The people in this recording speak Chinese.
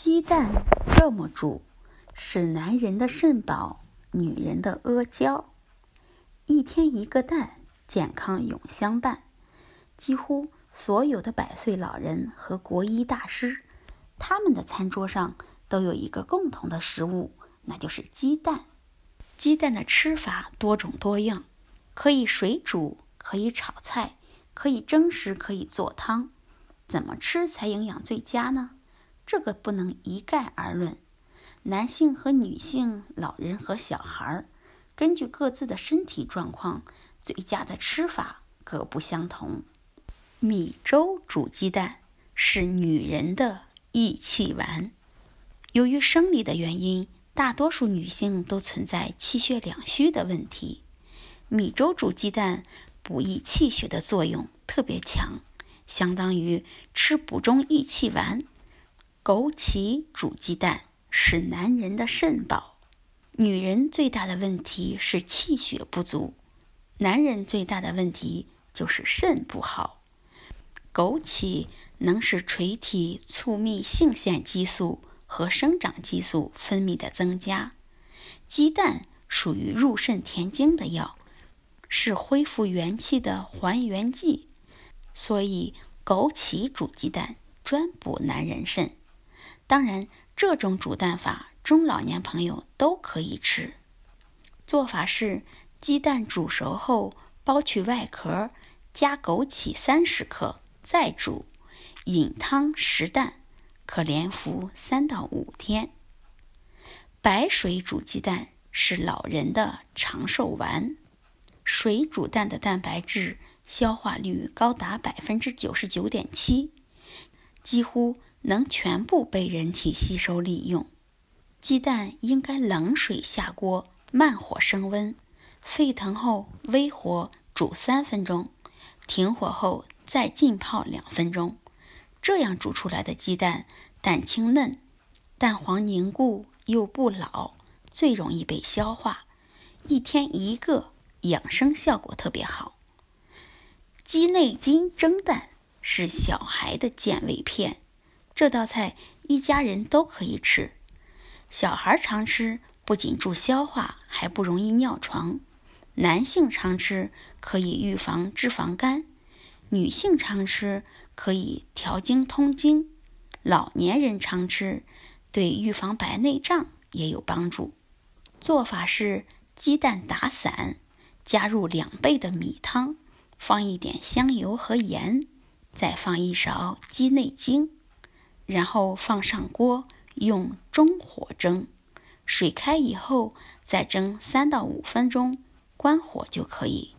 鸡蛋这么煮，是男人的肾宝，女人的阿胶。一天一个蛋，健康永相伴。几乎所有的百岁老人和国医大师，他们的餐桌上都有一个共同的食物，那就是鸡蛋。鸡蛋的吃法多种多样，可以水煮，可以炒菜，可以蒸食，可以做汤。怎么吃才营养最佳呢？这个不能一概而论，男性和女性、老人和小孩，根据各自的身体状况，最佳的吃法各不相同。米粥煮鸡蛋是女人的益气丸。由于生理的原因，大多数女性都存在气血两虚的问题。米粥煮鸡蛋补益气血的作用特别强，相当于吃补中益气丸。枸杞煮鸡蛋是男人的肾宝，女人最大的问题是气血不足，男人最大的问题就是肾不好。枸杞能使垂体促泌性腺激素和生长激素分泌的增加，鸡蛋属于入肾填精的药，是恢复元气的还原剂，所以枸杞煮鸡蛋专补男人肾。当然，这种煮蛋法中老年朋友都可以吃。做法是：鸡蛋煮熟后剥去外壳，加枸杞三十克，再煮，饮汤食蛋，可连服三到五天。白水煮鸡蛋是老人的长寿丸。水煮蛋的蛋白质消化率高达百分之九十九点七，几乎。能全部被人体吸收利用。鸡蛋应该冷水下锅，慢火升温，沸腾后微火煮三分钟，停火后再浸泡两分钟。这样煮出来的鸡蛋，蛋清嫩，蛋黄凝固又不老，最容易被消化。一天一个，养生效果特别好。鸡内金蒸蛋是小孩的健胃片。这道菜一家人都可以吃，小孩常吃不仅助消化，还不容易尿床；男性常吃可以预防脂肪肝，女性常吃可以调经通经，老年人常吃对预防白内障也有帮助。做法是：鸡蛋打散，加入两倍的米汤，放一点香油和盐，再放一勺鸡内金。然后放上锅，用中火蒸，水开以后再蒸三到五分钟，关火就可以。